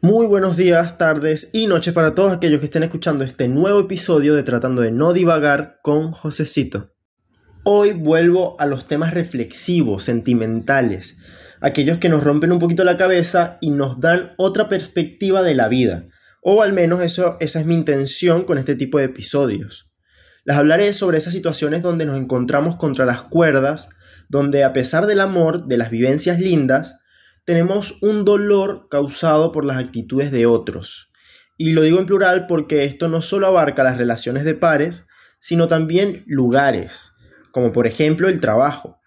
Muy buenos días, tardes y noches para todos aquellos que estén escuchando este nuevo episodio de Tratando de no divagar con Josecito. Hoy vuelvo a los temas reflexivos, sentimentales, aquellos que nos rompen un poquito la cabeza y nos dan otra perspectiva de la vida, o al menos eso, esa es mi intención con este tipo de episodios. Les hablaré sobre esas situaciones donde nos encontramos contra las cuerdas, donde a pesar del amor, de las vivencias lindas, tenemos un dolor causado por las actitudes de otros. Y lo digo en plural porque esto no solo abarca las relaciones de pares, sino también lugares, como por ejemplo el trabajo.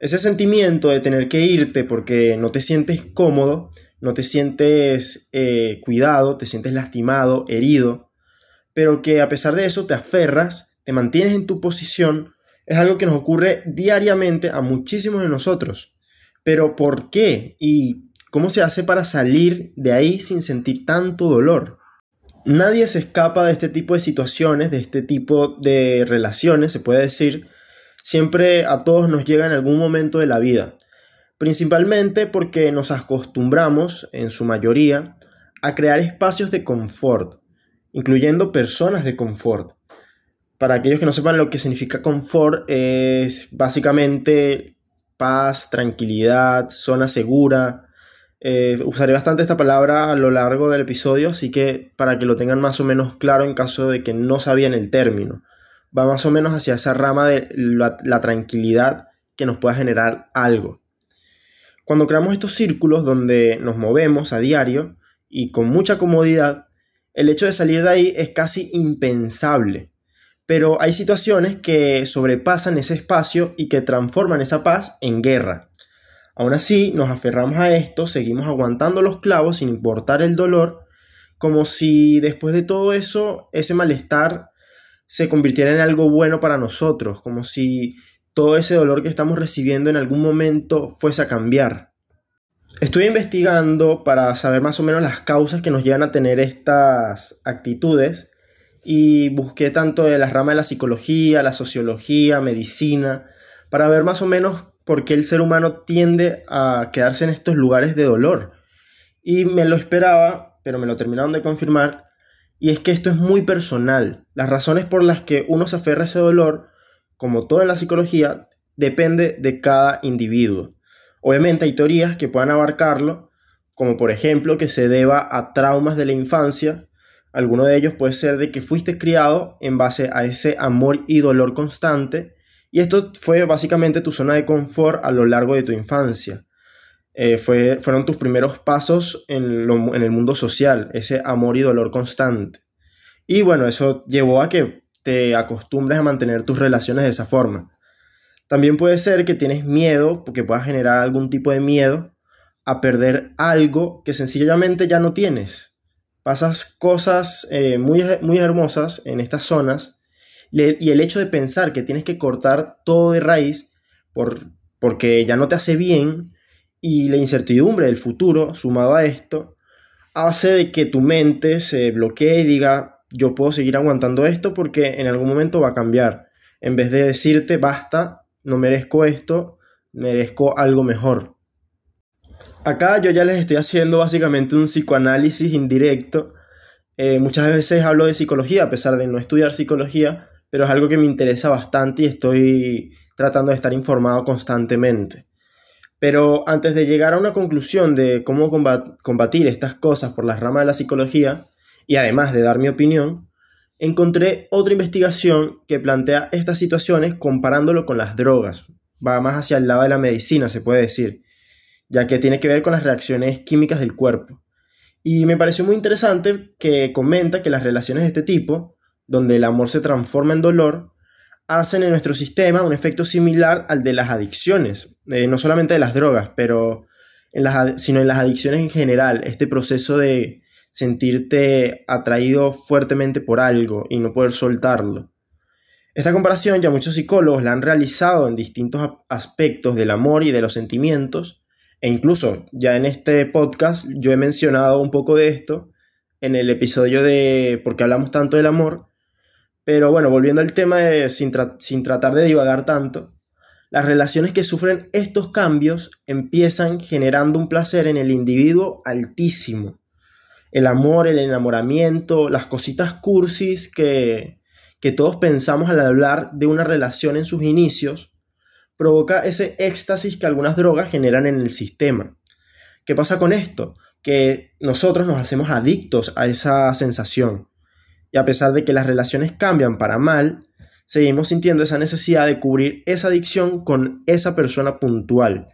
Ese sentimiento de tener que irte porque no te sientes cómodo, no te sientes eh, cuidado, te sientes lastimado, herido, pero que a pesar de eso te aferras, te mantienes en tu posición, es algo que nos ocurre diariamente a muchísimos de nosotros. Pero ¿por qué? ¿Y cómo se hace para salir de ahí sin sentir tanto dolor? Nadie se escapa de este tipo de situaciones, de este tipo de relaciones, se puede decir. Siempre a todos nos llega en algún momento de la vida. Principalmente porque nos acostumbramos, en su mayoría, a crear espacios de confort, incluyendo personas de confort. Para aquellos que no sepan lo que significa confort, es básicamente paz, tranquilidad, zona segura. Eh, usaré bastante esta palabra a lo largo del episodio, así que para que lo tengan más o menos claro en caso de que no sabían el término. Va más o menos hacia esa rama de la, tranquilidad que nos pueda generar algo. Cuando creamos estos círculos donde nos movemos a diario y con mucha comodidad, el hecho de salir de ahí es casi impensable. Pero hay situaciones que sobrepasan ese espacio y que transforman esa paz en guerra. Aún así, nos aferramos a esto, seguimos aguantando los clavos sin importar el dolor, como si después de todo eso ese malestar se convirtiera en algo bueno para nosotros, como si todo ese dolor que estamos recibiendo en algún momento fuese a cambiar. Estoy investigando para saber más o menos las causas que nos llevan a tener estas actitudes y busqué tanto de la rama de la psicología, la sociología, medicina, para ver más o menos por qué el ser humano tiende a quedarse en estos lugares de dolor. Y me lo esperaba, pero me lo terminaron de confirmar, y es que esto es muy personal. Las razones por las que uno se aferra a ese dolor, como todo en la psicología, depende de cada individuo. Obviamente hay teorías que puedan abarcarlo, como por ejemplo que se deba a traumas de la infancia, Alguno de ellos puede ser de que fuiste criado en base a ese amor y dolor constante y esto fue básicamente tu zona de confort a lo largo de tu infancia. Eh, fue, fueron tus primeros pasos en, en el mundo social, ese amor y dolor constante. Y bueno, eso llevó a que te acostumbres a mantener tus relaciones de esa forma. También puede ser que tienes miedo, porque puedas generar algún tipo de miedo a perder algo que sencillamente ya no tienes pasas cosas eh, muy, muy hermosas en estas zonas y el hecho de pensar que tienes que cortar todo de raíz por, porque ya no te hace bien y la incertidumbre del futuro sumado a esto hace de que tu mente se bloquee y diga yo puedo seguir aguantando esto porque en algún momento va a cambiar. En vez de decirte basta no merezco esto merezco algo mejor Acá yo ya les estoy haciendo básicamente un psicoanálisis indirecto. Eh, muchas veces hablo de psicología, a pesar de no estudiar psicología, pero es algo que me interesa bastante y estoy tratando de estar informado constantemente. Pero antes de llegar a una conclusión de cómo combatir estas cosas por las ramas de la psicología, y además de dar mi opinión, encontré otra investigación que plantea estas situaciones comparándolo con las drogas. Va más hacia el lado de la medicina, se puede decir ya que tiene que ver con las reacciones químicas del cuerpo. Y me pareció muy interesante que comenta que las relaciones de este tipo, donde el amor se transforma en dolor, hacen en nuestro sistema un efecto similar al de las adicciones, eh, no solamente de las drogas, pero sino en las adicciones en general, este proceso de sentirte atraído fuertemente por algo y no poder soltarlo. Esta comparación ya muchos psicólogos la han realizado en distintos aspectos del amor y de los sentimientos, e incluso ya en este podcast yo he mencionado un poco de esto en el episodio de por qué hablamos tanto del amor, Pero bueno, volviendo al tema de, sin, sin tratar de divagar tanto, las relaciones que sufren estos cambios empiezan generando un placer en el individuo altísimo. El amor, el enamoramiento, las cositas cursis que, que todos pensamos al hablar de una relación en sus inicios, provoca ese éxtasis que algunas drogas generan en el sistema. ¿Qué pasa con esto? Que nosotros nos hacemos adictos a esa sensación. Y a pesar de que las relaciones cambian para mal, seguimos sintiendo esa necesidad de cubrir esa adicción con esa persona puntual,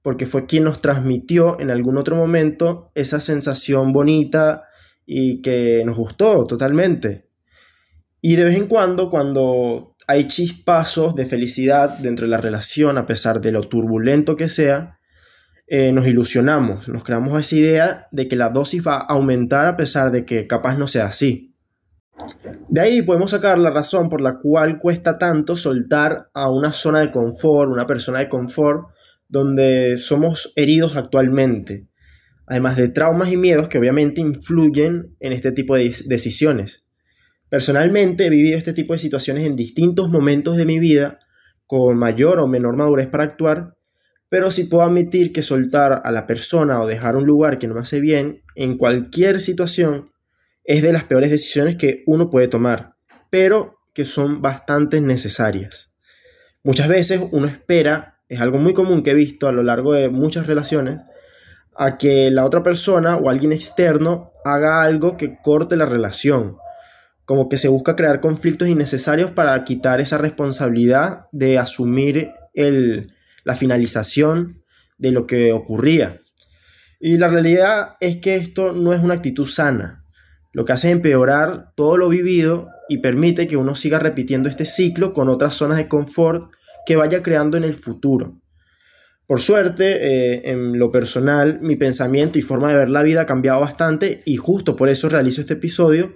porque fue quien nos transmitió en algún otro momento esa sensación bonita y que nos gustó totalmente. Y de vez en cuando, cuando hay chispazos de felicidad dentro de la relación, a pesar de lo turbulento que sea, eh, nos ilusionamos, nos creamos esa idea de que la dosis va a aumentar a pesar de que capaz no sea así. De ahí podemos sacar la razón por la cual cuesta tanto soltar a una zona de confort, una persona de confort, donde somos heridos actualmente, además de traumas y miedos que obviamente influyen en este tipo de decisiones. Personalmente he vivido este tipo de situaciones en distintos momentos de mi vida, con mayor o menor madurez para actuar, pero sí puedo admitir que soltar a la persona o dejar un lugar que no me hace bien en cualquier situación es de las peores decisiones que uno puede tomar, pero que son bastante necesarias. Muchas veces uno espera, es algo muy común que he visto a lo largo de muchas relaciones, a que la otra persona o alguien externo haga algo que corte la relación, como que se busca crear conflictos innecesarios para quitar esa responsabilidad de asumir la finalización de lo que ocurría. Y la realidad es que esto no es una actitud sana, lo que hace es empeorar todo lo vivido y permite que uno siga repitiendo este ciclo con otras zonas de confort que vaya creando en el futuro. Por suerte, eh, en lo personal, mi pensamiento y forma de ver la vida ha cambiado bastante y justo por eso realizo este episodio,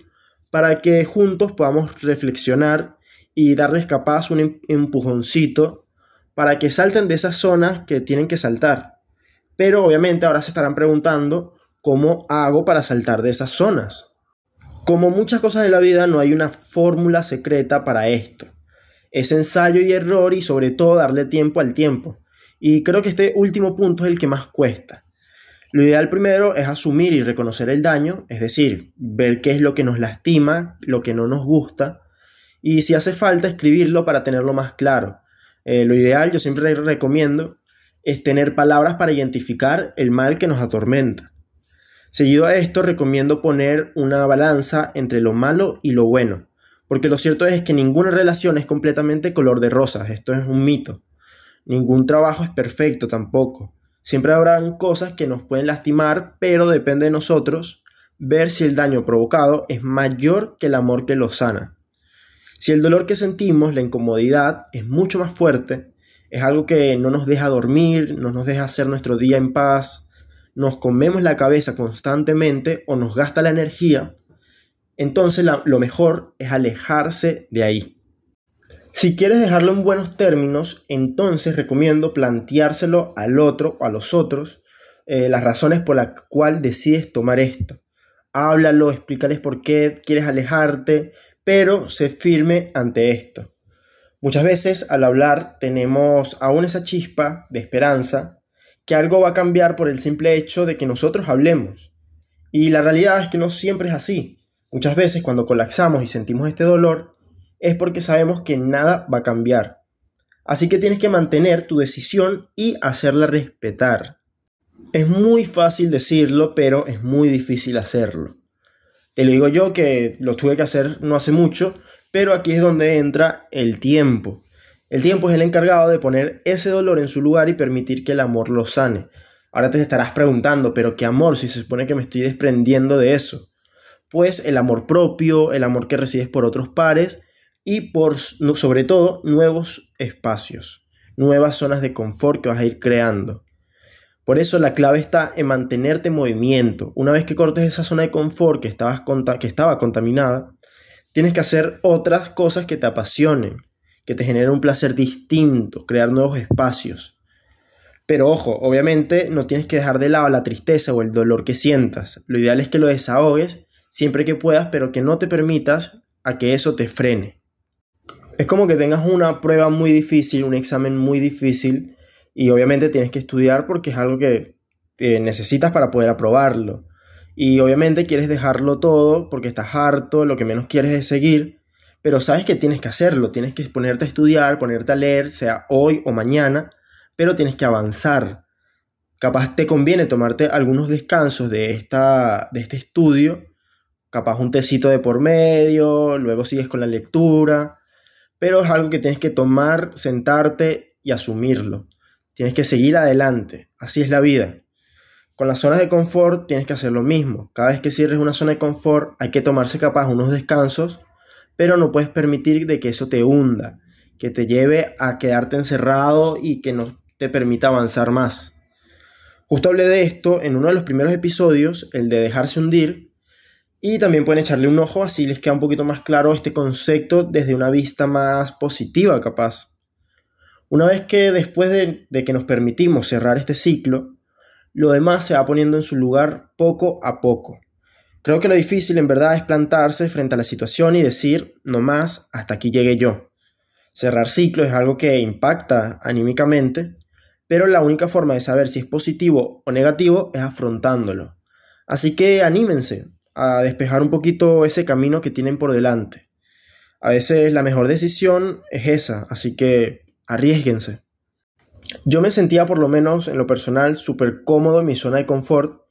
para que juntos podamos reflexionar y darles capaz un em-, empujoncito para que salten de esas zonas que tienen que saltar. Pero obviamente ahora se estarán preguntando cómo hago para saltar de esas zonas. Como muchas cosas de la vida, no hay una fórmula secreta para esto. Es ensayo y error y sobre todo darle tiempo al tiempo. Y creo que este último punto es el que más cuesta. Lo ideal primero es asumir y reconocer el daño, es decir, ver qué es lo que nos lastima, lo que no nos gusta, y si hace falta escribirlo para tenerlo más claro. Eh, lo ideal, yo siempre recomiendo, es tener palabras para identificar el mal que nos atormenta. Seguido a esto, recomiendo poner una balanza entre lo malo y lo bueno, porque lo cierto es que ninguna relación es completamente color de rosas, esto es un mito. Ningún trabajo es perfecto tampoco. Siempre habrán cosas que nos pueden lastimar, pero depende de nosotros ver si el daño provocado es mayor que el amor que lo sana. Si el dolor que sentimos, la incomodidad, es mucho más fuerte, es algo que no nos deja dormir, no nos deja hacer nuestro día en paz, nos comemos la cabeza constantemente o nos gasta la energía, entonces lo mejor es alejarse de ahí. Si quieres dejarlo en buenos términos, entonces recomiendo planteárselo al otro o a los otros eh, las razones por las cuales decides tomar esto. Háblalo, explícales por qué quieres alejarte, pero sé firme ante esto. Muchas veces al hablar tenemos aún esa chispa de esperanza que algo va a cambiar por el simple hecho de que nosotros hablemos. Y la realidad es que no siempre es así. Muchas veces cuando colapsamos y sentimos este dolor es porque sabemos que nada va a cambiar. Así que tienes que mantener tu decisión y hacerla respetar. Es muy fácil decirlo, pero es muy difícil hacerlo. Te lo digo yo que lo tuve que hacer no hace mucho, pero aquí es donde entra el tiempo. El tiempo es el encargado de poner ese dolor en su lugar y permitir que el amor lo sane. Ahora te estarás preguntando, pero ¿qué amor si se supone que me estoy desprendiendo de eso? Pues el amor propio, el amor que recibes por otros pares y por sobre todo nuevos espacios, nuevas zonas de confort que vas a ir creando. Por eso la clave está en mantenerte en movimiento. Una vez que cortes esa zona de confort que, estabas que estaba contaminada, tienes que hacer otras cosas que te apasionen, que te genera un placer distinto, crear nuevos espacios. Pero ojo, obviamente no tienes que dejar de lado la tristeza o el dolor que sientas. Lo ideal es que lo desahogues siempre que puedas, pero que no te permitas a que eso te frene. Es como que tengas una prueba muy difícil, un examen muy difícil y obviamente tienes que estudiar porque es algo que necesitas para poder aprobarlo. Y obviamente quieres dejarlo todo porque estás harto, lo que menos quieres es seguir, pero sabes que tienes que hacerlo, tienes que ponerte a estudiar, ponerte a leer, sea hoy o mañana, pero tienes que avanzar. Capaz te conviene tomarte algunos descansos de, esta, de este estudio, capaz un tecito de por medio, luego sigues con la lectura, pero es algo que tienes que tomar, sentarte y asumirlo. Tienes que seguir adelante, así es la vida. Con las zonas de confort tienes que hacer lo mismo. Cada vez que cierres una zona de confort hay que tomarse capaz unos descansos, pero no puedes permitir de que eso te hunda, que te lleve a quedarte encerrado y que no te permita avanzar más. Justo hablé de esto en uno de los primeros episodios, el de dejarse hundir, y también pueden echarle un ojo así les queda un poquito más claro este concepto desde una vista más positiva capaz. Una vez que después de, que nos permitimos cerrar este ciclo, lo demás se va poniendo en su lugar poco a poco. Creo que lo difícil en verdad es plantarse frente a la situación y decir, no más, hasta aquí llegué yo. Cerrar ciclo es algo que impacta anímicamente, pero la única forma de saber si es positivo o negativo es afrontándolo. Así que anímense a despejar un poquito ese camino que tienen por delante. A veces la mejor decisión es esa, así que arriesguense. Yo me sentía por lo menos en lo personal súper cómodo en mi zona de confort,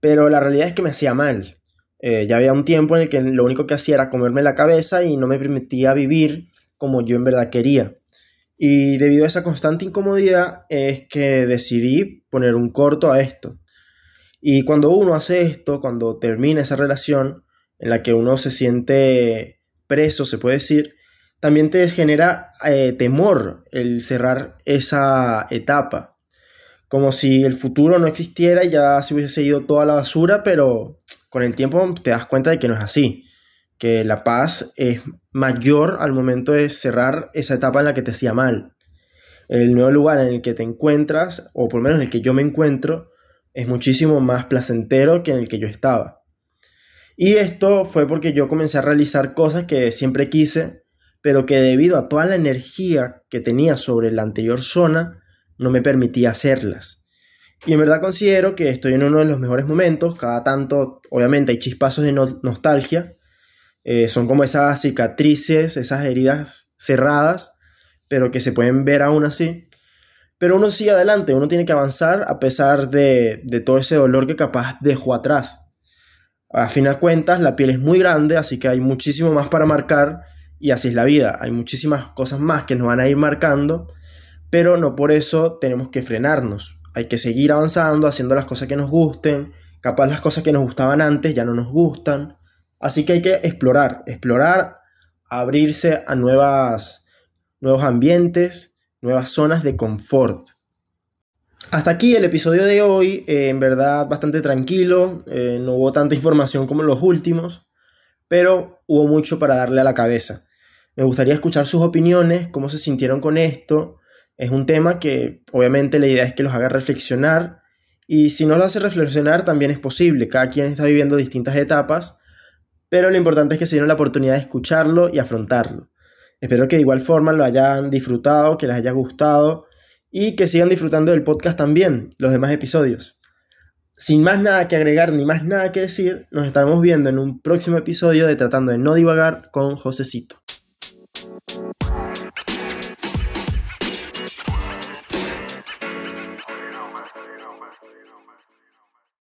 pero la realidad es que me hacía mal. Eh, ya había un tiempo en el que lo único que hacía era comerme la cabeza y no me permitía vivir como yo en verdad quería. Y debido a esa constante incomodidad es que decidí poner un corto a esto. Y cuando uno hace esto, cuando termina esa relación en la que uno se siente preso, se puede decir, también te genera eh, temor el cerrar esa etapa. Como si el futuro no existiera y ya se hubiese ido toda la basura, pero con el tiempo te das cuenta de que no es así que la paz es mayor al momento de cerrar esa etapa en la que te hacía mal. El nuevo lugar en el que te encuentras, o por lo menos en el que yo me encuentro, es muchísimo más placentero que en el que yo estaba. Y esto fue porque yo comencé a realizar cosas que siempre quise, pero que debido a toda la energía que tenía sobre la anterior zona, no me permitía hacerlas. Y en verdad considero que estoy en uno de los mejores momentos, cada tanto obviamente hay chispazos de nostalgia, eh, son como esas cicatrices, esas heridas cerradas, pero que se pueden ver aún así. Pero uno sigue adelante, uno tiene que avanzar a pesar de, de todo ese dolor que capaz dejó atrás. A fin de cuentas, la piel es muy grande, así que hay muchísimo más para marcar y así es la vida. Hay muchísimas cosas más que nos van a ir marcando, pero no por eso tenemos que frenarnos. Hay que seguir avanzando, haciendo las cosas que nos gusten. Capaz las cosas que nos gustaban antes ya no nos gustan. Así que hay que explorar, explorar, abrirse a nuevas, nuevos ambientes, nuevas zonas de confort. Hasta aquí el episodio de hoy, eh, en verdad bastante tranquilo, eh, no hubo tanta información como los últimos, pero hubo mucho para darle a la cabeza. Me gustaría escuchar sus opiniones, cómo se sintieron con esto. Es un tema que obviamente la idea es que los haga reflexionar y si no lo hace reflexionar también es posible. Cada quien está viviendo distintas etapas pero lo importante es que se dieron la oportunidad de escucharlo y afrontarlo. Espero que de igual forma lo hayan disfrutado, que les haya gustado y que sigan disfrutando del podcast también, los demás episodios. Sin más nada que agregar ni más nada que decir, nos estaremos viendo en un próximo episodio de Tratando de no divagar con Josecito.